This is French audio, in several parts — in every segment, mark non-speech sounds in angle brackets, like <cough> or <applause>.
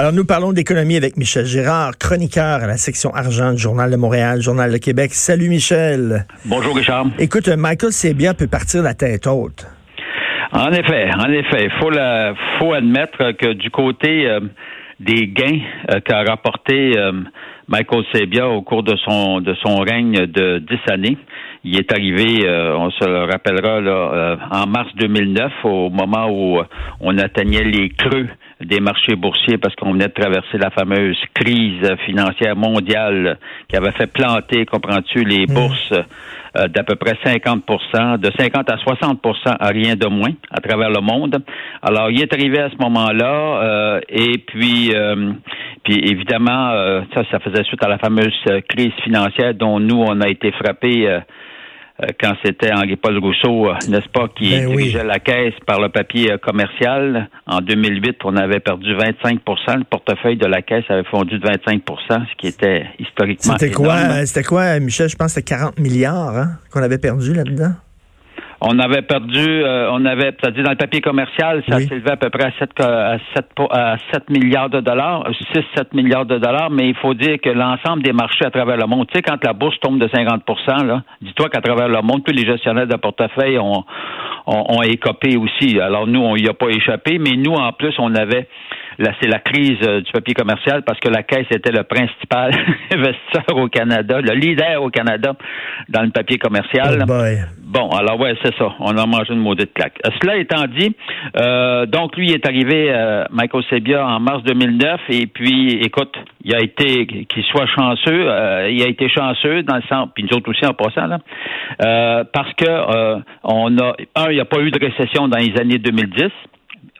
Alors, nous parlons d'économie avec Michel Gérard, chroniqueur à la section argent du Journal de Montréal, Journal de Québec. Salut, Michel. Bonjour, Richard. Écoute, Michael Sebia peut partir la tête haute. En effet, en effet, il faut, la, faut admettre que du côté euh, des gains euh, qu'a rapporté euh, Michael Sebia au cours de son de son règne de dix années. Il est arrivé, on se le rappellera, là, en mars 2009, au moment où on atteignait les creux des marchés boursiers parce qu'on venait de traverser la fameuse crise financière mondiale qui avait fait planter, comprends-tu, les mmh. bourses euh, d'à peu près 50% de 50 à 60% à rien de moins à travers le monde. Alors, il est arrivé à ce moment-là euh, et puis, euh, puis évidemment, ça, ça faisait suite à la fameuse crise financière dont nous, on a été frappés euh, quand c'était Henri-Paul Rousseau, euh, n'est-ce pas, qui ben dirigeait la caisse par le papier euh, commercial. En 2008, on avait perdu 25% Le portefeuille de la caisse avait fondu de 25% ce qui était historiquement C'était quoi, c'était quoi, Michel? Je pense que c'était 40 milliards hein, qu'on avait perdu là-dedans. On avait perdu, euh, on avait, c'est-à-dire dans le papier commercial, ça s'élevait à peu près à 7, à 7, à 7 milliards de dollars, 6-7 milliards de dollars, mais il faut dire que l'ensemble des marchés à travers le monde, tu sais, quand la bourse tombe de 50 là, dis-toi qu'à travers le monde, tous les gestionnaires de portefeuille ont, ont, ont écopé aussi. Alors nous, on y a pas échappé, mais nous, en plus, on avait là, c'est la crise euh, du papier commercial parce que la Caisse était le principal <laughs> investisseur au Canada, le leader au Canada dans le papier commercial. Oh bon, alors ouais, c'est ça. On a mangé une maudite claque. Euh, cela étant dit, euh, donc lui est arrivé, euh, Michael Sebia, en mars 2009, et puis, écoute, il a été, qu'il soit chanceux, il a été chanceux dans le sens, puis nous autres aussi en passant, là, parce que on a, un, il n'y a pas eu de récession dans les années 2010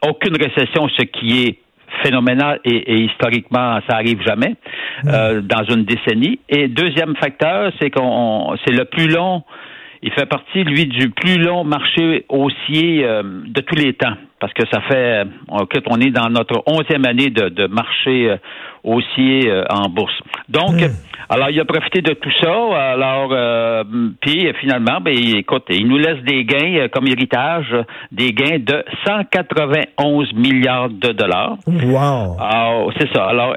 aucune récession, ce qui est phénoménal et, historiquement, ça arrive jamais euh, dans une décennie. Et deuxième facteur, c'est qu'on c'est le plus long. Il fait partie, lui, du plus long marché haussier euh, de tous les temps, parce que ça fait, on est dans notre onzième année de, de marché euh, haussier euh, en bourse. Donc, hmm. alors il a profité de tout ça. Alors, euh, puis finalement, ben, écoute, il nous laisse des gains euh, comme héritage, des gains de 191 milliards de dollars. Wow. Alors, c'est ça. Alors,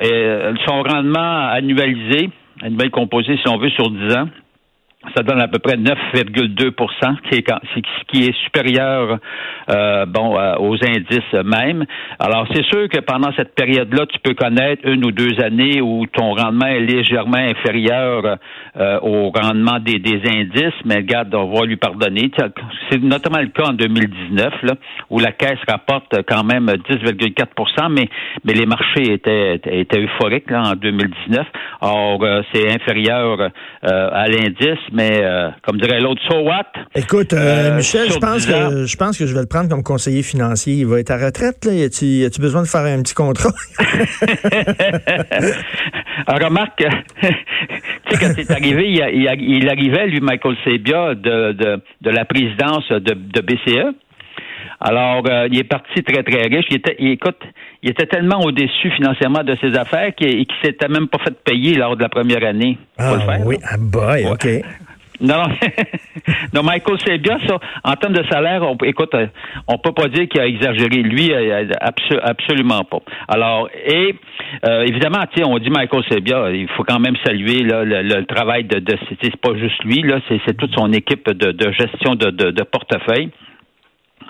son rendement annualisé, annuel composé, si on veut, sur 10 ans, ça donne à peu près 9,2 qui est ce qui est supérieur euh, bon euh, aux indices même. Alors c'est sûr que pendant cette période-là, tu peux connaître une ou deux années où ton rendement est légèrement inférieur euh, au rendement des, des indices, mais regarde, on va lui pardonner. C'est notamment le cas en 2019 là, où la caisse rapporte quand même 10,4% mais mais les marchés étaient étaient euphoriques là en 2019. Or c'est inférieur à l'indice mais euh, comme dirait l'autre, so what? Écoute, euh, euh, Michel, je pense, que, je pense que je vais le prendre comme conseiller financier. Il va être à retraite, là. Y a-tu besoin de faire un petit contrat? <laughs> <laughs> Alors, remarque, <laughs> tu sais, quand c'est arrivé, il, arrivait, lui, Michael Sebia, de, de, la présidence de, de BCE. Alors, il est parti très, très riche. Il était, écoute, il était tellement au-dessus financièrement de ses affaires qu'il ne s'était même pas fait payer lors de la première année. Ah, oui, ah boy, OK. Non, non, <laughs> Michael c'est bien ça. En termes de salaire, on, écoute, euh, on peut pas dire qu'il a exagéré. Lui, euh, absolument pas. Alors, et euh, évidemment, on dit Michael Sebia, il faut quand même saluer le, travail de, de c'est pas juste lui, là, c'est toute son équipe de, gestion de, de, portefeuille.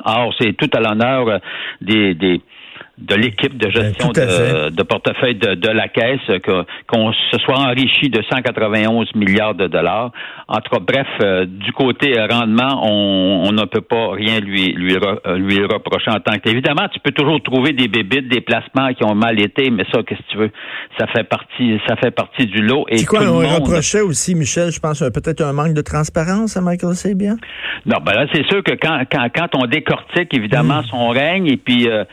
Alors, c'est tout à l'honneur des, des de l'équipe de ben, gestion de, portefeuille de, la caisse qu'on se soit enrichi de 191 milliards de dollars. Entre bref, euh, du côté rendement, on, ne peut pas rien lui lui euh, lui reprocher en tant que évidemment, tu peux toujours trouver des bébites, des placements qui ont mal été, mais ça qu'est-ce que tu veux, ça fait partie ça fait partie du lot et quoi, on reprochait aussi Michel, je pense peut-être un manque de transparence à Michael Sabia? Non, ben là c'est sûr que quand quand, quand on décortique évidemment hmm. son règne et puis euh,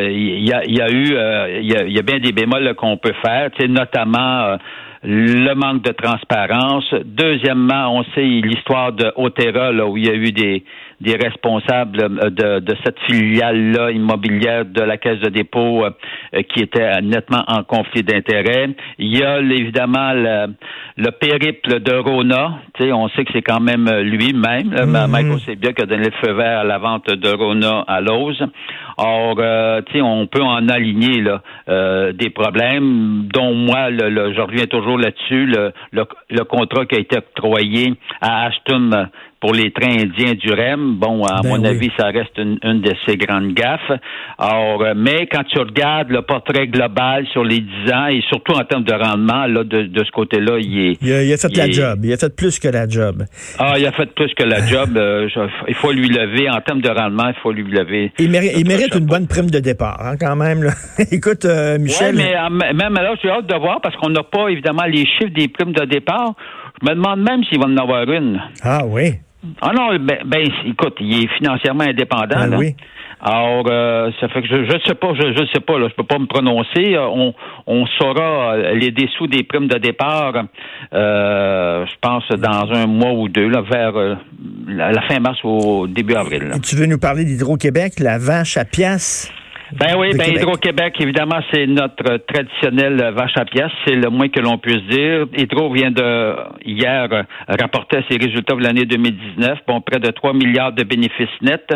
il y, a, y, a, eu, il y, a, bien des bémols qu'on peut faire, notamment le manque de transparence. Deuxièmement, on sait l'histoire de Otera, là, où il y a eu des, des responsables euh, de, de cette filiale-là immobilière de la Caisse de dépôt euh, qui était nettement en conflit d'intérêts. Il y a évidemment le, périple de Rona. on sait que c'est quand même lui-même, mm-hmm. Michael Sebia, qui a donné le feu vert à la vente de Rona à Lowe's. Or, euh, on peut en aligner là, euh, des problèmes, dont moi, le, je reviens toujours là-dessus, le, le, contrat qui a été octroyé à Ashton pour les trains indiens du REM, bon, à ben mon avis, ça reste une, de ces grandes gaffes. Alors, euh, mais quand tu regardes le portrait global sur les 10 ans et surtout en termes de rendement, là, de, de ce côté-là, il est. Il a, il a fait la job. Il a fait plus que la job. Ah, il a fait plus que la job. Euh, il faut lui lever. En termes de rendement, il faut lui lever. Il mérite, il mérite une bonne prime de départ, hein, quand même. Là. <laughs> Écoute, euh, Michel. Oui, mais même là, j'ai hâte de voir parce qu'on n'a pas, évidemment, les chiffres des primes de départ. Je me demande même s'il va en avoir une. Ah oui. Ah non, ben, ben, écoute, il est financièrement indépendant. Ben oui. Alors, euh, ça fait que je ne sais pas, je ne sais pas, là, je peux pas me prononcer. Euh, on, on saura euh, les dessous des primes de départ, euh, je pense, dans un mois ou deux, là, vers la, fin mars ou début avril. Tu veux nous parler d'Hydro-Québec, la vache à pièces? Ben oui, ben Hydro-Québec, évidemment, c'est notre traditionnelle vache à pièces, c'est le moins que l'on puisse dire. Hydro vient de hier rapporter ses résultats de l'année 2019, bon, près de 3 milliards de bénéfices nets.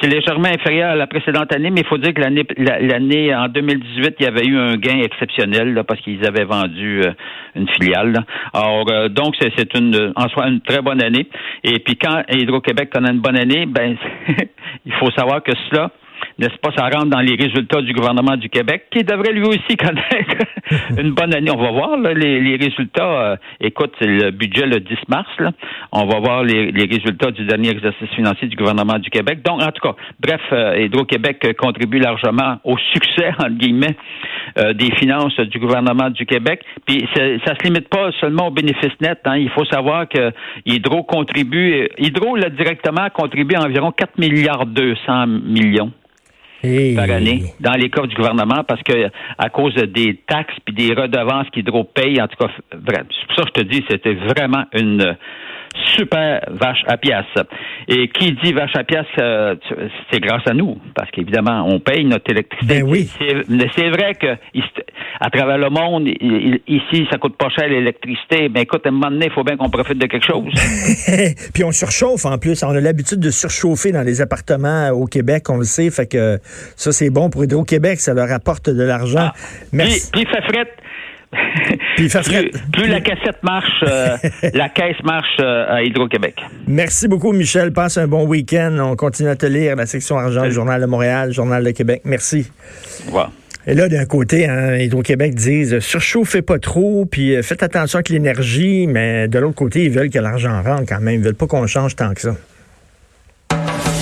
C'est légèrement inférieur à la précédente année, mais il faut dire que l'année l'année en 2018, il y avait eu un gain exceptionnel là, parce qu'ils avaient vendu euh, une filiale. Alors, euh, donc, c'est une en soi une très bonne année. Et puis quand Hydro-Québec connaît une bonne année, ben <laughs> il faut savoir que cela n'est-ce pas, ça rentre dans les résultats du gouvernement du Québec, qui devrait lui aussi <laughs> connaître une bonne année. On va voir les, résultats. Euh, écoute, c'est le budget le 10 mars. On va voir les, résultats du dernier exercice financier du gouvernement du Québec. Donc, en tout cas, bref, euh, Hydro-Québec contribue largement au succès, <laughs> entre guillemets, euh, des finances du gouvernement du Québec. Puis ça se limite pas seulement aux bénéfices nets. Hein. Il faut savoir que Hydro contribue, Hydro, là, directement, contribue à environ 4 milliards 200 millions par année dans les coffres du gouvernement parce que à cause des taxes puis des redevances qu'Hydro paye, en tout cas, c'est pour ça que je te dis, c'était vraiment une super vache à pièce. Et qui dit vache à pièce, euh, c'est grâce à nous, parce qu'évidemment, on paye notre électricité. Ben oui. C'est vrai que à travers le monde, ici, ça coûte pas cher l'électricité. Mais écoute, à un moment donné, il faut bien qu'on profite de quelque chose. <laughs> Puis on surchauffe en plus. On a l'habitude de surchauffer dans les appartements au Québec, on le sait. Fait que ça, c'est bon pour Hydro-Québec. Ça leur apporte de l'argent. Ah. Merci. Puis, puis fait frette plus, la cassette marche, euh, <laughs> la caisse marche euh, à Hydro-Québec. Merci beaucoup, Michel. Passe un bon week-end. On continue à te lire la section argent du Journal de Montréal, Journal de Québec. Merci. Et là, d'un côté, hein, Hydro-Québec disent surchauffez pas trop, puis euh, faites attention avec l'énergie, mais de l'autre côté, ils veulent que l'argent rentre quand même. Ils veulent pas qu'on change tant que ça.